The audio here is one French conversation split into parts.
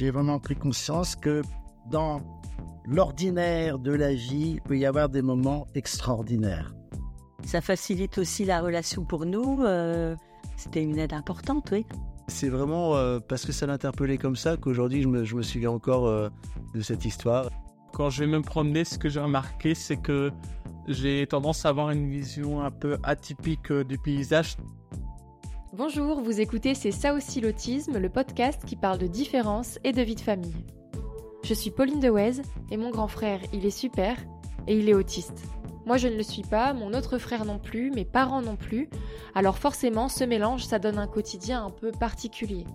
j'ai vraiment pris conscience que dans l'ordinaire de la vie, il peut y avoir des moments extraordinaires. Ça facilite aussi la relation pour nous. euh, C'était une aide importante, oui. C'est vraiment euh, parce que ça l'interpellait comme ça qu'aujourd'hui je me, je me souviens encore euh, de cette histoire. Quand je vais me promener, ce que j'ai remarqué, c'est que j'ai tendance à avoir une vision un peu atypique euh, du paysage. Bonjour, vous écoutez C'est ça aussi l'autisme, le podcast qui parle de différence et de vie de famille. Je suis Pauline Dewez et mon grand frère, il est super et il est autiste. Moi je ne le suis pas, mon autre frère non plus, mes parents non plus, alors forcément ce mélange ça donne un quotidien un peu particulier.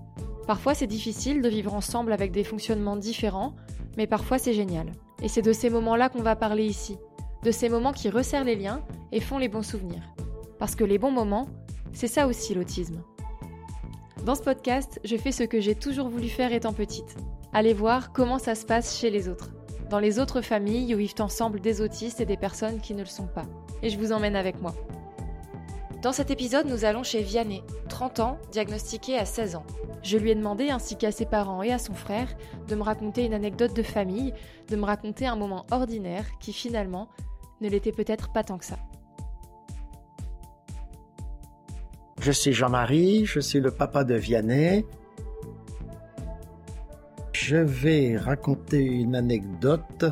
Parfois c'est difficile de vivre ensemble avec des fonctionnements différents, mais parfois c'est génial. Et c'est de ces moments-là qu'on va parler ici, de ces moments qui resserrent les liens et font les bons souvenirs. Parce que les bons moments, c'est ça aussi l'autisme. Dans ce podcast, je fais ce que j'ai toujours voulu faire étant petite. Aller voir comment ça se passe chez les autres. Dans les autres familles où vivent ensemble des autistes et des personnes qui ne le sont pas. Et je vous emmène avec moi. Dans cet épisode, nous allons chez Vianney, 30 ans, diagnostiqué à 16 ans. Je lui ai demandé, ainsi qu'à ses parents et à son frère, de me raconter une anecdote de famille, de me raconter un moment ordinaire qui finalement ne l'était peut-être pas tant que ça. Je suis Jean-Marie, je suis le papa de Vianney. Je vais raconter une anecdote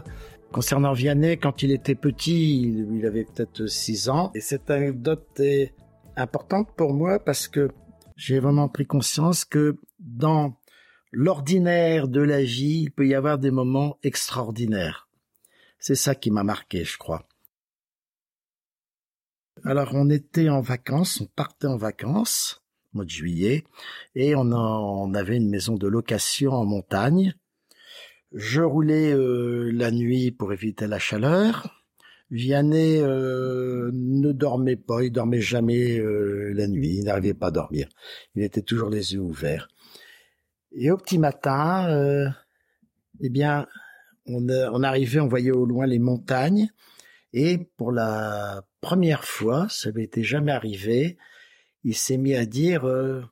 concernant Vianney quand il était petit, il avait peut-être 6 ans. Et cette anecdote est importante pour moi parce que j'ai vraiment pris conscience que dans l'ordinaire de la vie, il peut y avoir des moments extraordinaires. C'est ça qui m'a marqué, je crois. Alors on était en vacances, on partait en vacances, mois de juillet, et on, on avait une maison de location en montagne. Je roulais euh, la nuit pour éviter la chaleur. Vianney euh, ne dormait pas, il dormait jamais euh, la nuit, il n'arrivait pas à dormir. Il était toujours les yeux ouverts. Et au petit matin, euh, eh bien, on, on arrivait, on voyait au loin les montagnes, et pour la première fois, ça m'était jamais arrivé, il s'est mis à dire euh,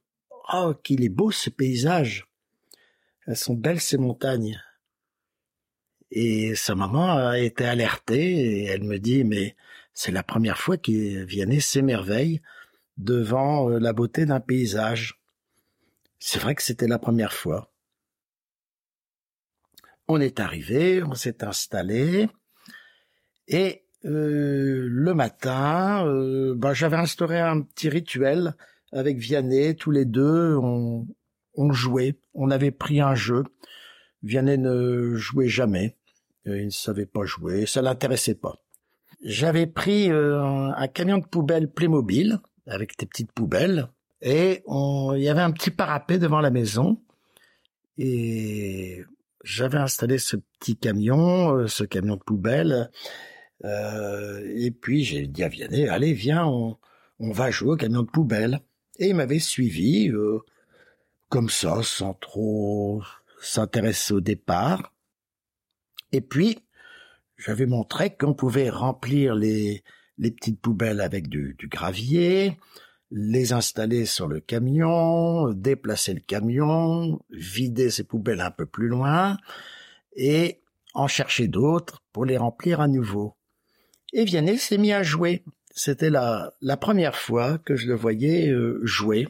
Oh, qu'il est beau ce paysage Elles sont belles ces montagnes. Et sa maman a été alertée et elle me dit Mais c'est la première fois qu'il Vianney s'émerveille devant euh, la beauté d'un paysage. C'est vrai que c'était la première fois. On est arrivé, on s'est installé et euh, le matin, euh, ben, j'avais instauré un petit rituel avec Vianney. Tous les deux, on, on jouait. On avait pris un jeu. Vianney ne jouait jamais. Euh, il ne savait pas jouer. Ça l'intéressait pas. J'avais pris euh, un, camion de poubelle Playmobil avec des petites poubelles et on, il y avait un petit parapet devant la maison et j'avais installé ce petit camion, ce camion de poubelle euh, et puis j'ai dit à Vianney, allez viens, on, va jouer au camion de poubelle. Et il m'avait suivi euh, comme ça, sans trop s'intéresser au départ. Et puis j'avais montré qu'on pouvait remplir les, petites poubelles avec du gravier, les installer sur le camion, déplacer le camion, vider ces poubelles un peu plus loin et en chercher d'autres pour les remplir à nouveau. Et Vianney s'est mis à jouer. C'était la, la première fois que je le voyais euh, jouer.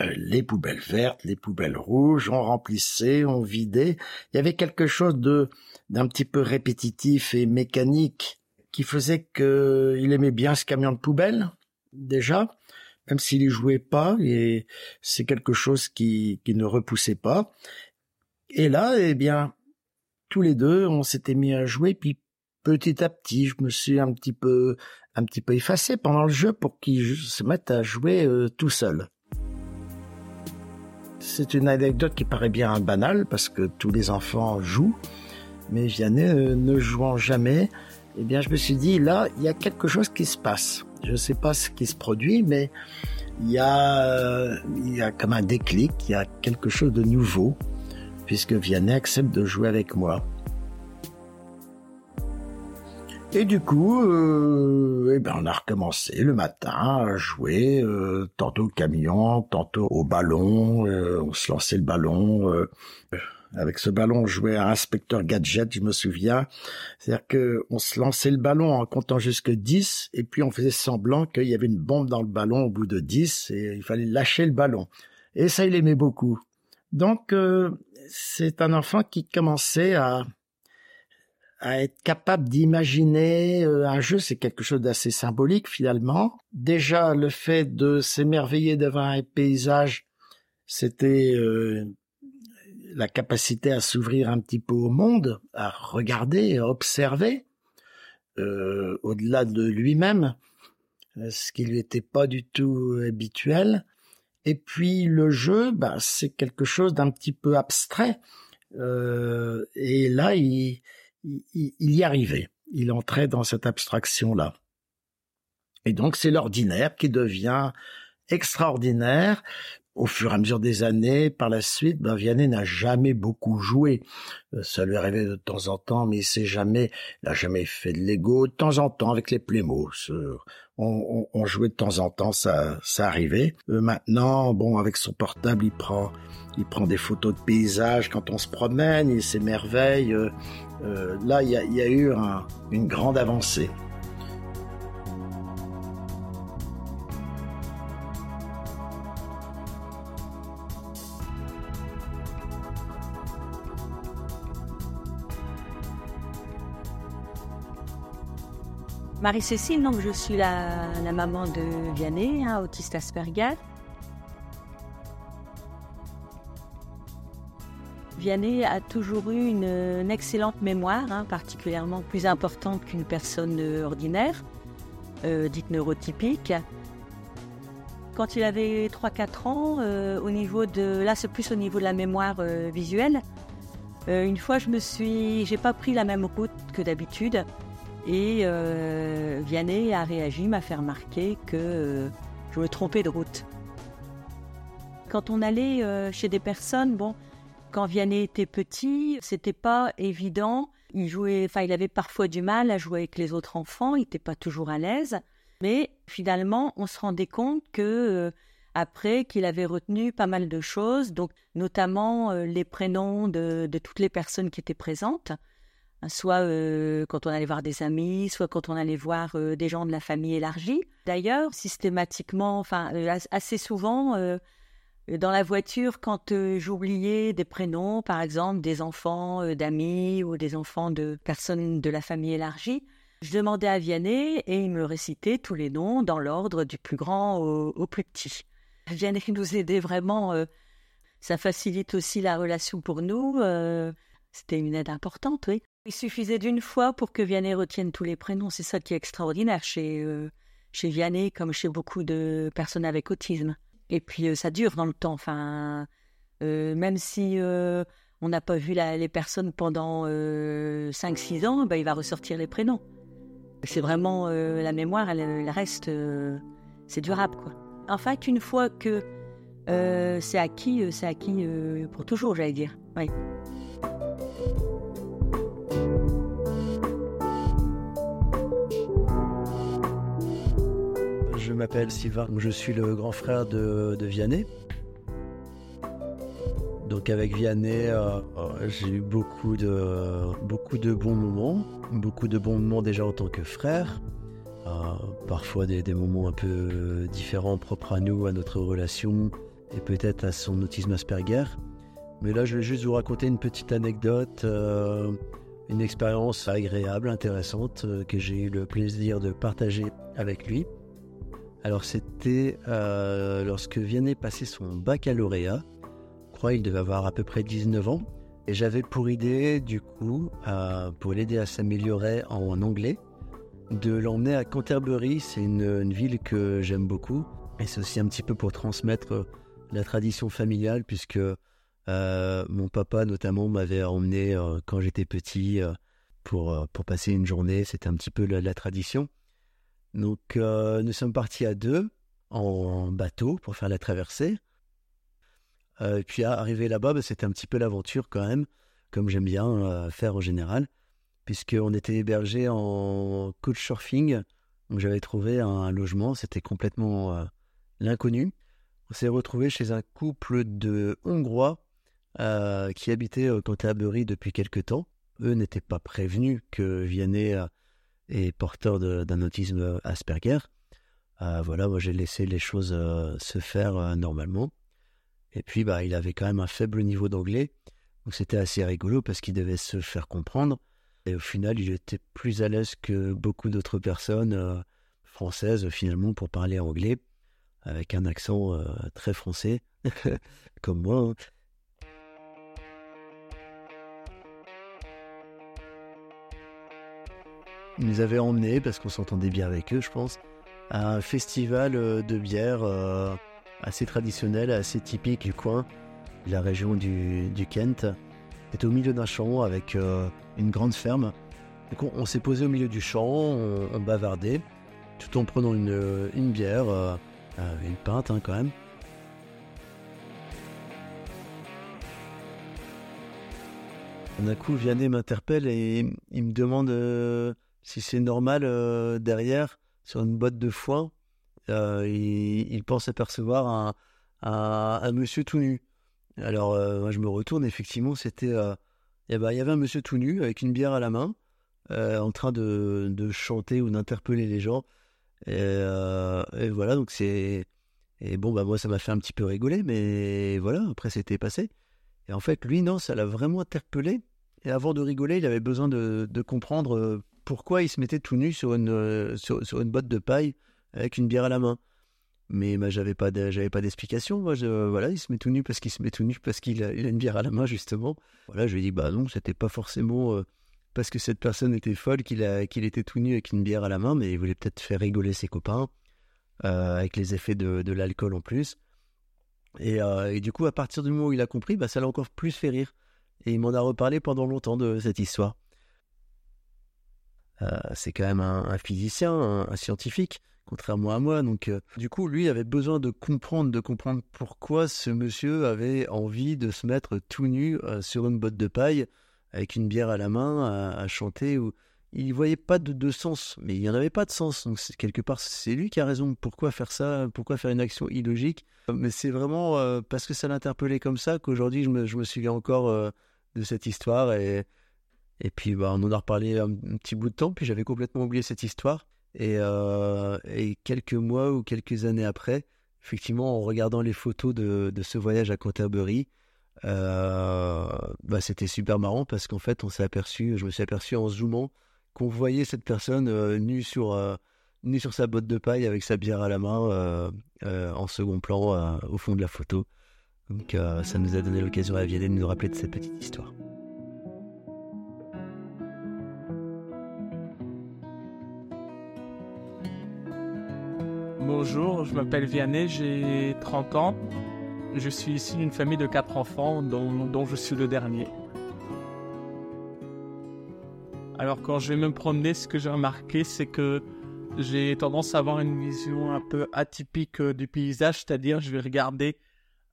Euh, les poubelles vertes, les poubelles rouges, on remplissait, on vidait. Il y avait quelque chose de d'un petit peu répétitif et mécanique qui faisait que il aimait bien ce camion de poubelle déjà, même s'il y jouait pas. Et c'est quelque chose qui qui ne repoussait pas. Et là, eh bien, tous les deux, on s'était mis à jouer, puis petit à petit, je me suis un petit peu, un effacé pendant le jeu pour qu'il se mette à jouer euh, tout seul. C'est une anecdote qui paraît bien banale parce que tous les enfants jouent, mais Vianney euh, ne jouant jamais, eh bien, je me suis dit là, il y a quelque chose qui se passe. Je ne sais pas ce qui se produit, mais il y a, il y a comme un déclic, il y a quelque chose de nouveau puisque Vianney accepte de jouer avec moi. Et du coup, euh, eh ben on a recommencé le matin à jouer, euh, tantôt au camion, tantôt au ballon. euh, on se lançait le ballon. euh, avec ce ballon, on jouait à inspecteur gadget, je me souviens. C'est-à-dire que on se lançait le ballon en comptant jusque 10, et puis on faisait semblant qu'il y avait une bombe dans le ballon au bout de 10, et il fallait lâcher le ballon. Et ça, il aimait beaucoup. Donc, euh, c'est un enfant qui commençait à à être capable d'imaginer euh, un jeu, c'est quelque chose d'assez symbolique finalement. Déjà, le fait de s'émerveiller devant un paysage, c'était euh, la capacité à s'ouvrir un petit peu au monde, à regarder, à observer, euh, au-delà de lui-même, ce qui lui était pas du tout habituel. Et puis le jeu, bah, c'est quelque chose d'un petit peu abstrait. Euh, et là, il, il, il y arrivait. Il entrait dans cette abstraction-là. Et donc, c'est l'ordinaire qui devient extraordinaire. Au fur et à mesure des années, par la suite, ben, Vianney n'a jamais beaucoup joué. Euh, Ça lui arrivait de temps en temps, mais il jamais, il n'a jamais fait de Lego. De temps en temps, avec les Playmo, ce- on, on, on jouait de temps en temps, ça, ça arrivait. Euh, maintenant, bon, avec son portable, il prend, il prend des photos de paysages quand on se promène, il s'émerveille. Euh, là, il y a, eu un- une grande avancée. Marie-Cécile, donc je suis la, la maman de Vianney, hein, autiste Asperger. Vianney a toujours eu une, excellente mémoire, hein, particulièrement plus importante qu'une personne euh, ordinaire, euh, dite neurotypique. Quand il avait 3-4 ans, euh, au niveau de, là c'est plus au niveau de la mémoire visuelle, une fois je me suis, j'ai pas pris la même route que d'habitude. Et Vianney a réagi, m'a fait remarquer que je me trompais de route. Quand on allait chez des personnes, bon, quand Vianney était petit, c'était pas évident. Il jouait, enfin, il avait parfois du mal à jouer avec les autres enfants. Il n'était pas toujours à l'aise. Mais finalement, on se rendait compte que euh, après qu'il avait retenu pas mal de choses, donc notamment euh, les prénoms de, toutes les personnes qui étaient présentes soit euh, quand on allait voir des amis, soit quand on allait voir des gens de la famille élargie. D'ailleurs, systématiquement, enfin as- assez souvent, dans la voiture, quand euh, j'oubliais des prénoms, par exemple des enfants euh, d'amis ou des enfants de personnes de la famille élargie, je demandais à Vianney et il me récitait tous les noms dans l'ordre du plus grand au, plus petit. Vianney nous aidait vraiment. euh, ça facilite aussi la relation pour nous. c'était une aide importante, oui. Il suffisait d'une fois pour que Vianney retienne tous les prénoms. C'est ça qui est extraordinaire chez, chez Vianney, comme chez beaucoup de personnes avec autisme. Et puis, euh, ça dure dans le temps. Enfin, euh, même si euh, on n'a pas vu la- les personnes pendant 5-6 ans, ben, il va ressortir les prénoms. C'est vraiment la mémoire, elle, reste. c'est durable. En fait, une fois que c'est acquis, c'est acquis pour toujours, j'allais dire. Oui. Je m'appelle Sylvain, je suis le grand frère de, de Vianney. Donc avec Vianney, euh, euh, j'ai eu beaucoup de, beaucoup de bons moments, beaucoup de bons moments déjà en tant que frère, Euh, parfois des, moments un peu différents, propres à nous, à notre relation et peut-être à son autisme Asperger. Mais là, je vais juste vous raconter une petite anecdote, une expérience agréable, intéressante, que j'ai eu le plaisir de partager avec lui. Alors c'était euh, lorsque Vianney passait son baccalauréat, je crois qu'il devait avoir à peu près 19 ans, et j'avais pour idée du coup, euh, pour l'aider à s'améliorer en anglais, de l'emmener à Canterbury, c'est une, ville que j'aime beaucoup, et c'est aussi un petit peu pour transmettre euh, la tradition familiale, puisque mon papa notamment m'avait emmené quand j'étais petit pour, pour passer une journée, c'était un petit peu la tradition. Donc euh, nous sommes partis à deux en bateau pour faire la traversée. Euh, et puis arrivé là-bas, bah, c'était un petit peu l'aventure quand même, comme j'aime bien euh, faire en général. puisqu'on était hébergé en couchsurfing. Donc j'avais trouvé un logement, c'était complètement l'inconnu. On s'est retrouvé chez un couple de Hongrois qui habitaient au Canterbury depuis quelque temps. Eux n'étaient pas prévenus que Vianney est porteur d'un autisme Asperger. voilà, moi j'ai laissé les choses se faire normalement. Et puis, bah, il avait quand même un faible niveau d'anglais. Donc, c'était assez rigolo parce qu'il devait se faire comprendre. Et au final, il était plus à l'aise que beaucoup d'autres personnes euh, françaises, finalement, pour parler anglais, avec un accent euh, très français, comme moi. Hein. Ils nous avaient emmenés, parce qu'on s'entendait bien avec eux, je pense, à un festival euh, de bière assez traditionnel, assez typique du coin, de la région du, Kent. C'était au milieu d'un champ avec euh, une grande ferme. Donc on, s'est posé au milieu du champ, on, bavardait, tout en prenant une, bière, euh, euh, une pinte hein, quand même. D'un coup, Vianney m'interpelle et il me demande si c'est normal derrière, sur une boîte de foin, euh, il, pense apercevoir un, monsieur tout nu. Alors, euh, moi, je me retourne, effectivement, c'était. Euh, eh ben, il y avait un monsieur tout nu avec une bière à la main, en train de, chanter ou d'interpeller les gens. Et, voilà, donc c'est. Et bon, bah, moi, ça m'a fait un petit peu rigoler, mais voilà, après, c'était passé. Et en fait, lui, non, ça l'a vraiment interpellé. Et avant de rigoler, il avait besoin de comprendre pourquoi il se mettait tout nu sur une, sur, sur botte de paille avec une bière à la main. Mais bah, j'avais pas d'explication. Voilà, il se met tout nu parce qu'il se met tout nu parce qu'il a, une bière à la main justement. Voilà, je lui ai dit bah non, c'était pas forcément euh, parce que cette personne était folle qu'il a qu'il était tout nu avec une bière à la main, mais il voulait peut-être faire rigoler ses copains euh, avec les effets de, l'alcool en plus. Et, euh, et, du coup, à partir du moment où il a compris, bah, ça l'a encore plus fait rire. Et il m'en a reparlé pendant longtemps de cette histoire. C'est quand même un, physicien, un scientifique contrairement à moi. Donc, euh, du coup, lui avait besoin de comprendre, de comprendre pourquoi ce monsieur avait envie de se mettre tout nu euh, sur une botte de paille avec une bière à la main à, chanter. Ou... Il voyait pas de, sens, mais il n'y en avait pas de sens. Donc, quelque part, c'est lui qui a raison. Pourquoi faire ça? Pourquoi faire une action illogique? Mais c'est vraiment euh, parce que ça l'interpellait comme ça qu'aujourd'hui, je me, je me, souviens encore de cette histoire. Et, et puis, bah, on en a reparlé un petit bout de temps, puis j'avais complètement oublié cette histoire. Euh, et, quelques mois ou quelques années après, effectivement, en regardant les photos de, ce voyage à Canterbury, euh, bah, c'était super marrant parce qu'en fait, on s'est aperçu, je me suis aperçu en zoomant qu'on voyait cette personne euh, nue sur sa botte de paille avec sa bière à la main en second plan au fond de la photo. Donc ça nous a donné l'occasion à Vianney de nous rappeler de cette petite histoire. Bonjour, je m'appelle Vianney, j'ai 30 ans. Je suis ici d'une famille de 4 enfants dont, je suis le dernier. Alors quand je vais me promener, ce que j'ai remarqué, c'est que j'ai tendance à avoir une vision un peu atypique euh, du paysage, c'est-à-dire je vais regarder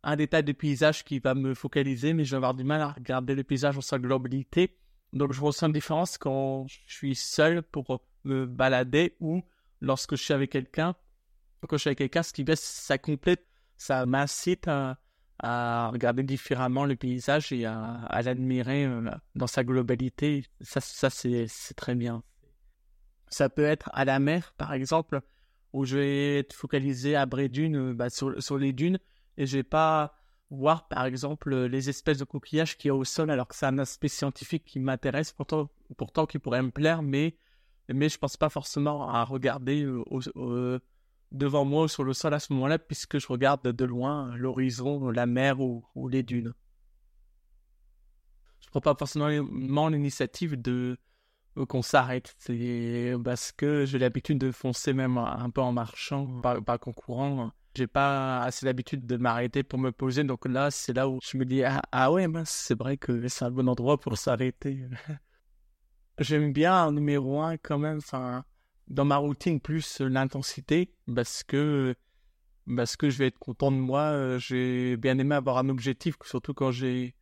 un détail du paysage qui va me focaliser, mais je vais avoir du mal à regarder le paysage dans sa globalité. Donc je ressens une différence quand je suis seul pour me balader ou lorsque je suis avec quelqu'un suis avec quelqu'un, ce qui ça complète, ça m'incite à, regarder différemment le paysage et à, l'admirer euh, dans sa globalité. Ça, ça c'est très bien. Ça peut être à la mer, par exemple, où je vais être focalisé à Brédune, euh, bah, sur, sur, les dunes, et je vais pas voir, par exemple, les espèces de coquillages qu'il y a au sol, alors que c'est un aspect scientifique qui m'intéresse, pourtant, pourtant qui pourrait me plaire, mais, mais je pense pas forcément à regarder euh, devant moi sur le sol à ce moment-là, puisque je regarde de loin l'horizon, la mer ou, les dunes. Je ne prends pas forcément l'initiative de euh, qu'on s'arrête. C'est parce que j'ai l'habitude de foncer même un peu en marchant, pas, pas qu'en courant. J'ai pas assez l'habitude de m'arrêter pour me poser. Donc là, c'est là où je me dis Ah, ah ouais, c'est vrai que c'est un bon endroit pour s'arrêter. J'aime bien un numéro un quand même. Enfin, dans ma routine plus euh, l'intensité parce que parce que je vais être content de moi. Euh, j'ai bien aimé avoir un objectif, surtout quand j'ai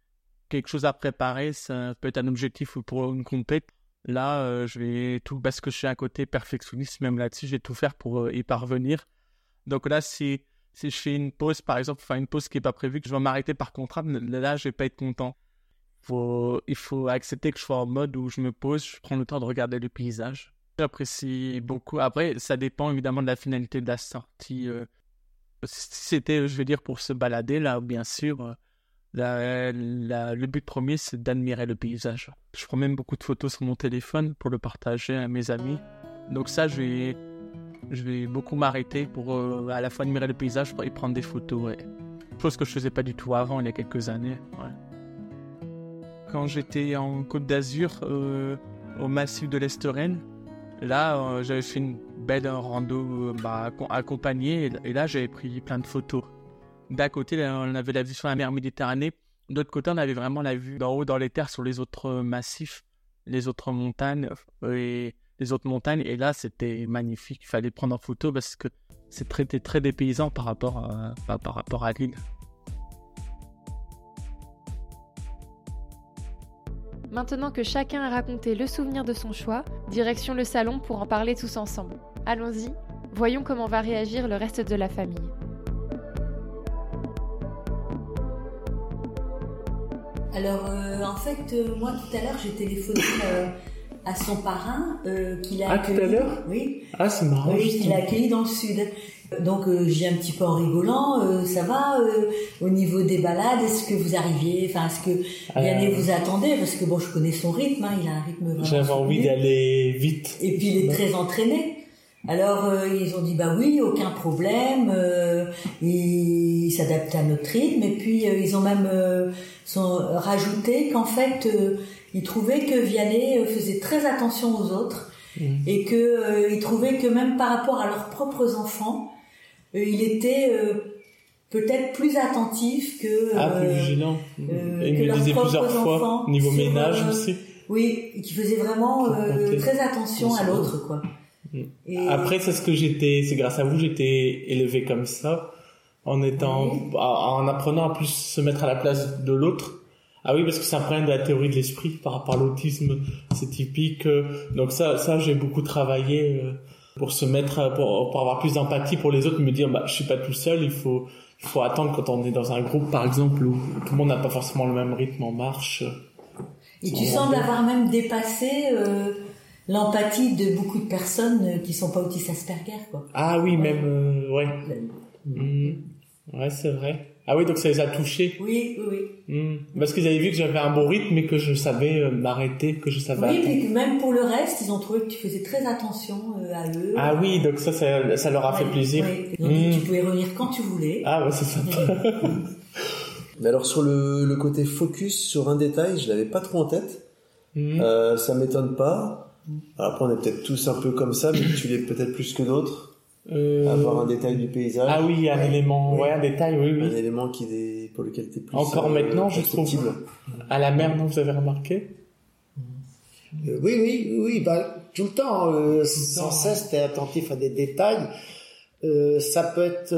quelque chose à préparer. Ça peut être un objectif pour une compète. Là, euh, je vais tout, parce que je suis un côté perfectionniste, même là-dessus, je vais tout faire pour y parvenir. Donc là, si, si je fais une pause, par exemple, enfin une pause qui n'est pas prévue, que je vais m'arrêter par contrat, là, je vais pas être content. Il faut accepter que je sois en mode où je me pose, je prends le temps de regarder le paysage. J'apprécie beaucoup. Après, ça dépend évidemment de la finalité de la sortie. Euh. c'était, je veux dire, pour se balader, là, bien sûr, le but premier, c'est d'admirer le paysage. Je prends même beaucoup de photos sur mon téléphone pour le partager à mes amis. Donc ça, je vais, je vais beaucoup m'arrêter pour euh, à la fois admirer le paysage et prendre des photos. Ouais. Chose que je faisais pas du tout avant, il y a quelques années. Quand j'étais en Côte d'Azur, euh, au massif de l'Esteren, là, euh, j'avais fait une belle rando bah, accompagnée et là, j'avais pris plein de photos d'un côté, on avait la vue sur la mer Méditerranée. De l'autre côté, on avait vraiment la vue d'en haut dans les terres sur les autres euh, massifs, les autres montagnes euh, et les autres montagnes. Et là, c'était magnifique. Il fallait prendre en photo parce que c'est très, très dépaysant par rapport à, par rapport à l'île. Maintenant que chacun a raconté le souvenir de son choix, direction le salon pour en parler tous ensemble. Allons-y, voyons comment va réagir le reste de la famille. Alors, euh, en fait, euh, moi, tout à l'heure, j'ai téléphoné euh, à son parrain qu'il a ah, tout à l'heure Oui. Ah, c'est marrant. Oui, qu'il a accueilli dans le sud. Donc, j'ai un petit peu en rigolant. ça va au niveau des balades Est-ce que vous arriviez Enfin, est-ce que Yannick vous attendait? Parce que bon, je connais son rythme. Hein, il a un rythme vraiment. J'avais envie d'aller vite. Et puis, il est très entraîné. Alors euh, ils ont dit bah oui, aucun problème, euh, ils s'adaptent à notre rythme et puis euh, ils ont même sont rajouté qu'en fait ils trouvaient que Vianney faisait très attention aux autres mmh. et que ils trouvaient que même par rapport à leurs propres enfants, il était peut-être plus attentif que ah plus vigilant. Mmh. il me disait plusieurs fois niveau ménage aussi. Oui, qui faisait vraiment très attention à l'autre quoi. Après, c'est ce que j'étais, c'est grâce à vous, j'étais élevé comme ça, en étant, en apprenant à plus se mettre à la place de l'autre. Ah oui, parce que c'est un problème de la théorie de l'esprit par rapport à l'autisme, c'est typique. Donc ça, ça j'ai beaucoup travaillé euh, pour se mettre, pour, pour avoir plus d'empathie pour les autres, me dire, bah, je suis pas tout seul, il faut, il faut attendre quand on est dans un groupe, par exemple, où tout le monde n'a pas forcément le même rythme en marche. Et tu sembles avoir même dépassé euh, l'empathie de beaucoup de personnes euh, qui sont pas autistes Asperger, quoi. Ah oui, même, euh, ouais. Mmh. Ouais, c'est vrai. Ah oui, donc ça les a touchés. Oui, oui, oui. Mmh. Parce qu'ils avaient vu que j'avais un bon rythme et que je savais euh, m'arrêter, que je savais. Oui, et même pour le reste, ils ont trouvé que tu faisais très attention à eux. Ah oui, donc ça, ça, ça leur a fait plaisir. Oui. Donc mmh. tu pouvais revenir quand tu voulais. Ah ouais, c'est ça. Mais alors sur le, le, côté focus sur un détail, je l'avais pas trop en tête. Euh, ça m'étonne pas. Après, on est peut-être tous un peu comme ça, mais tu l'es peut-être plus que d'autres. Euh... Avoir un détail du paysage. Ah oui, un élément, ouais, un détail, oui, oui. Un élément qui est, pour lequel tu es plus. Encore euh, maintenant, je trouve. À la mer, non, vous avez remarqué? Euh, Oui, oui, oui, bah, tout le temps, euh, sans cesse, tu es attentif à des détails. ça peut être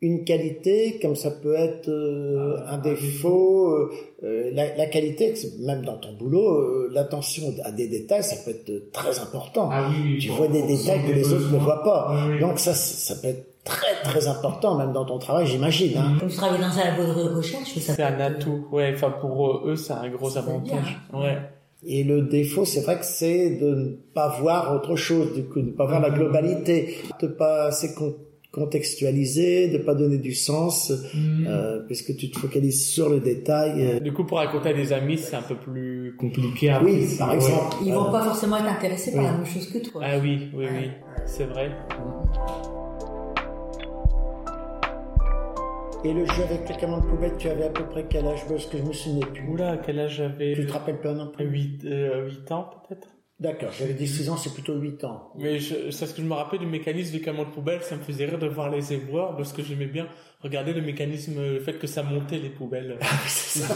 une qualité comme ça peut être euh, ah, un défaut. Euh, euh, la, la, qualité, même dans ton boulot, l'attention à des détails, ça peut être très important. Ah, oui, tu vois des détails que les autres ne voient pas. Donc ça, ça peut être très très important, même dans ton travail, j'imagine. Hein. Comme tu travailles dans un labo de recherche, ça c'est un atout. Ouais, enfin pour eux, c'est un gros avantage. Ouais. Et le défaut, c'est vrai que c'est de ne pas voir autre chose, du coup, de ne pas voir la globalité, de pas c'est contextualiser, de pas donner du sens, mm. euh, puisque tu te focalises sur le détail. Euh. Du coup, pour raconter à des amis, c'est un peu plus compliqué. À oui, par exemple. Ils vont pas forcément être intéressés par la même chose que toi. Ah oui, oui, oui, c'est vrai. Et le jeu avec les camions de poubelle, tu avais à peu près quel âge? Parce que je me souviens plus. Oula, quel âge j'avais? Tu te rappelles pas non plus? 8, 8 euh, ans peut-être? D'accord, j'avais dit 6 ans, c'est plutôt 8 ans. Mais je, c'est ce que je me rappelle du mécanisme du camion de poubelle, ça me faisait rire de voir les éboueurs, parce que j'aimais bien regarder le mécanisme, le fait que ça montait les poubelles. c'est ça.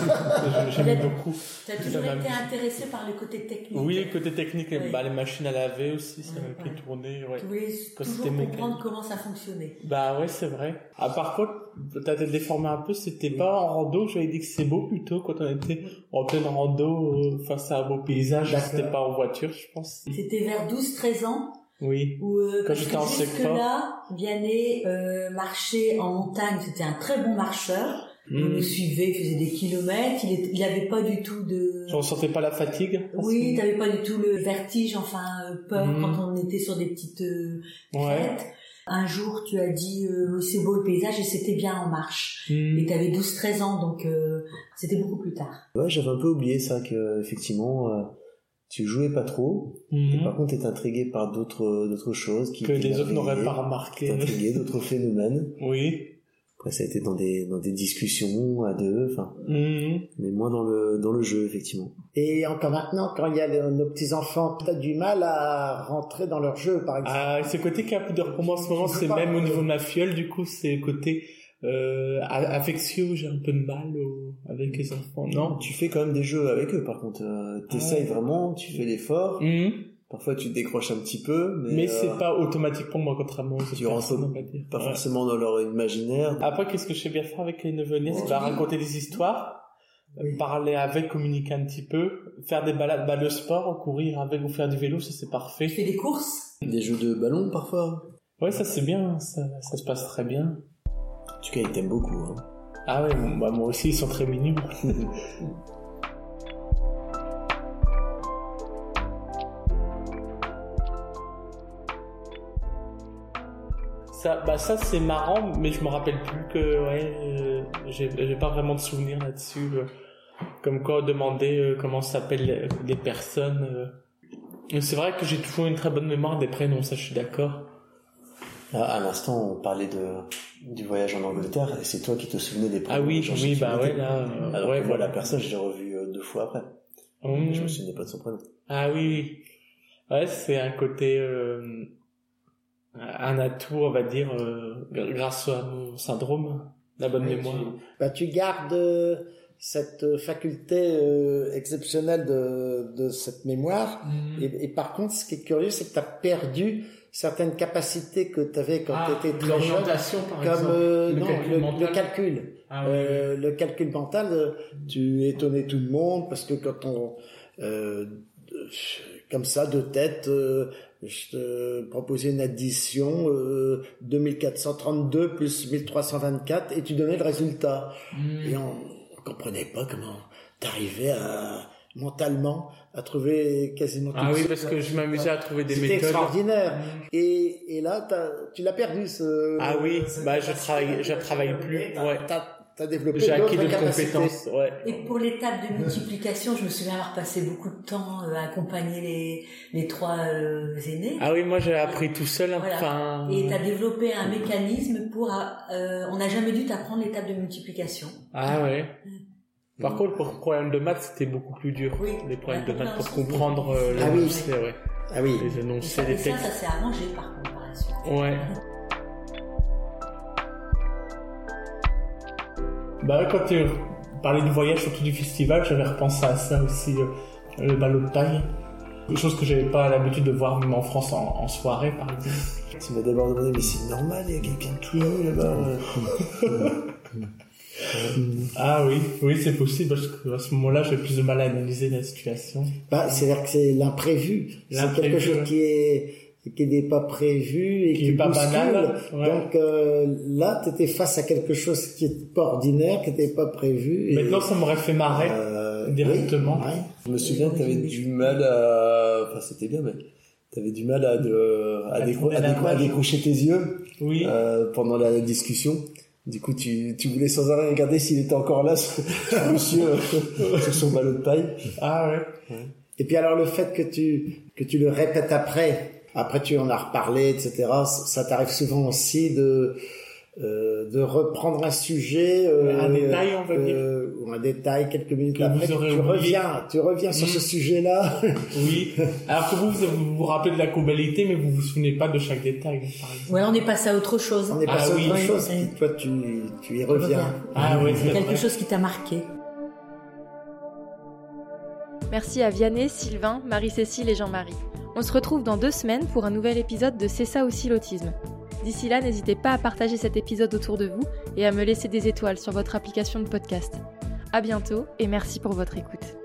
J'aimais beaucoup. Tu as toujours été intéressé par le côté technique. Oui, côté technique, Oui. bah, les machines à laver aussi, ça, Ouais, qui ouais. tournaient, ouais. Tu voulais Quand toujours c'était comprendre mécanique. comment ça fonctionnait. Bah ouais, c'est vrai. Ah, par contre, t'as été déformé un peu, c'était pas en rando, j'avais dit que c'est beau plutôt quand on était en pleine rando euh, face à un beau paysage, c'était pas en voiture, je pense. C'était vers 12-13 ans Oui. où euh, Quand j'étais que en secteur. là, Vianney euh, marchait en montagne, c'était un très bon marcheur. Il Hmm. nous suivait, il faisait des kilomètres, il, est- il avait pas du tout de... Je ressentais pas la fatigue. Oui, t'avais pas du tout le vertige, enfin euh, peur Mhm. quand on était sur des petites euh, Ouais. Un jour, tu as dit euh, c'est beau le paysage et c'était bien en marche. Hmm. Et t'avais 12-13 ans, donc euh, c'était beaucoup plus tard. Ouais, j'avais un peu oublié ça, que effectivement, euh, tu jouais pas trop. Et Mhm. par contre, t'es intrigué par d'autres d'autres choses qui Que les autres n'auraient pas remarqué. intrigué d'autres phénomènes. Oui. Après, ça a été dans des dans des discussions à deux, enfin, Mhm. mais moins dans le dans le jeu effectivement. Et encore maintenant, quand il y a les- nos petits-enfants, t'as du mal à rentrer dans leur jeu, par exemple. Ah, ce côté qui a de pour moi en ce moment, c'est même au niveau de ma fiole, du coup, c'est côté euh, affectio, j'ai un peu de mal au- avec les enfants, non Tu fais quand même des jeux avec eux, par contre. Euh, T'essayes Ouais. vraiment, tu fais l'effort. Mhm. Parfois, tu décroches un petit peu, mais, Mais euh, c'est pas automatique pour moi, contrairement aux autres tu rentres pas Ouais. forcément dans leur imaginaire. Après, qu'est-ce que je sais bien faire avec les neveux nièces Bah, raconter des histoires, Oui. parler avec, communiquer un petit peu, faire des balades, bah, le sport, courir avec ou faire du vélo, ça c'est parfait. Tu fais des courses? Des jeux de ballon, parfois. Ouais, ça c'est bien, ça, ça se passe très bien. En tout cas, ils t'aiment beaucoup. Hein. Ah ouais, bah, moi aussi, ils sont très mignons. Ça, bah ça c'est marrant, mais je me rappelle plus que ouais, euh, j'ai pas vraiment de souvenirs là-dessus. euh, comme quoi demander euh, comment s'appellent les, personnes. C'est vrai que j'ai toujours une très bonne mémoire des prénoms, ça je suis d'accord. Là, à l'instant, on parlait de du voyage en Angleterre, et c'est toi qui te souvenais des Ah oui, oui, bah ouais là. euh, Alors ouais, que moi, voilà. la personne, je l'ai revue euh, deux fois après. Mmh. Je me souvenais pas de son prénom. Ah oui. Ouais, c'est un côté, euh, un atout, on va dire, euh, grâce à mon syndrome, la bonne mémoire. Bah, tu gardes cette faculté euh, exceptionnelle de, de cette mémoire. Mhm. Et, et par contre, ce qui est curieux, c'est que tu as perdu certaines capacités que tu avais quand Ah, tu étais très jeune, par comme euh, Le non, calcul le, mental. le calcul. Ah oui, Euh, le calcul mental, euh, tu étonnais tout le monde parce que quand on euh, comme ça de tête, je te proposais une addition euh, 2432 plus 1324 et tu donnais le résultat. oui. Et on, on comprenait pas comment t'arrivais à mentalement à trouver quasiment Ah tout oui, ça. parce que je m'amusais à trouver des méthodes. extraordinaire. Mhm. Et, et là, t'as- tu l'as perdu ce. Ah oui, bah, je travaille- je travaille plus, T'as- ouais. T'as, t'as développé J'ai acquis capacités. compétences, ouais. Et pour l'étape de multiplication, je me souviens avoir passé beaucoup de temps euh, à accompagner les, les trois euh, aînés. Ah oui, moi j'ai appris tout seul, hein, Voilà. enfin. Et tu as développé un mécanisme pour... euh, on n'a jamais dû t'apprendre l'étape de multiplication. Ah ouais. Par contre, pour le problème de maths, c'était beaucoup plus dur. Oui. Les problèmes de maths pour comprendre euh, Ah oui. ouais. Ah oui. Les Et énoncés, ça, les ça, textes. ça s'est arrangé par contre par la suite. Ouais. Bah quand tu parlais du voyage, surtout du festival, j'avais repensé à ça aussi, euh, le ballot de. Quelque chose que j'avais pas l'habitude de voir même en France en, en soirée par exemple. Tu m'as d'abord demandé, mais c'est normal, il y a quelqu'un de tout nu là-bas. ouais. Ah oui, oui c'est possible parce qu'à ce moment-là j'avais plus de mal à analyser la situation. Bah, c'est-à-dire que c'est l'imprévu. C'est quelque chose qui est qui n'est pas prévu et Qui qui, est pas bouscule. banal, ouais. Donc euh, là, tu étais face à quelque chose qui est pas ordinaire, qui n'était pas prévu. Et, Maintenant ça m'aurait fait marrer. euh, directement. oui, ouais. Je me souviens que t'avais du mal à... Enfin, c'était bien, mais t'avais du mal à, de... à, À décro- tourner à, décrocher tes yeux Oui. euh, pendant la discussion. Du coup, tu, tu voulais sans arrêt regarder s'il était encore là, ce, ce monsieur, euh, sur son ballot de paille. Ah ouais. Et puis alors le fait que tu que tu le répètes après, après tu en as reparlé, etc. Ça, ça t'arrive souvent aussi de euh, de reprendre un sujet, euh, un détail, on va dire, euh, ou un détail quelques minutes Que après, tu oublié. reviens, tu reviens sur ce sujet-là. Oui. Alors que vous, vous vous rappelez de la globalité, mais vous vous souvenez pas de chaque détail, par exemple. Ou alors on est passé à autre chose. On est Ah passé à oui, autre oui, chose. oui. Toi, tu, tu y reviens. Ah ouais, c'est Quelque vrai. chose qui t'a marqué. Merci à Vianney, Sylvain, Marie-Cécile et Jean-Marie. On se retrouve dans deux semaines pour un nouvel épisode de C'est ça aussi l'autisme. D'ici là, n'hésitez pas à partager cet épisode autour de vous et à me laisser des étoiles sur votre application de podcast. À bientôt et merci pour votre écoute.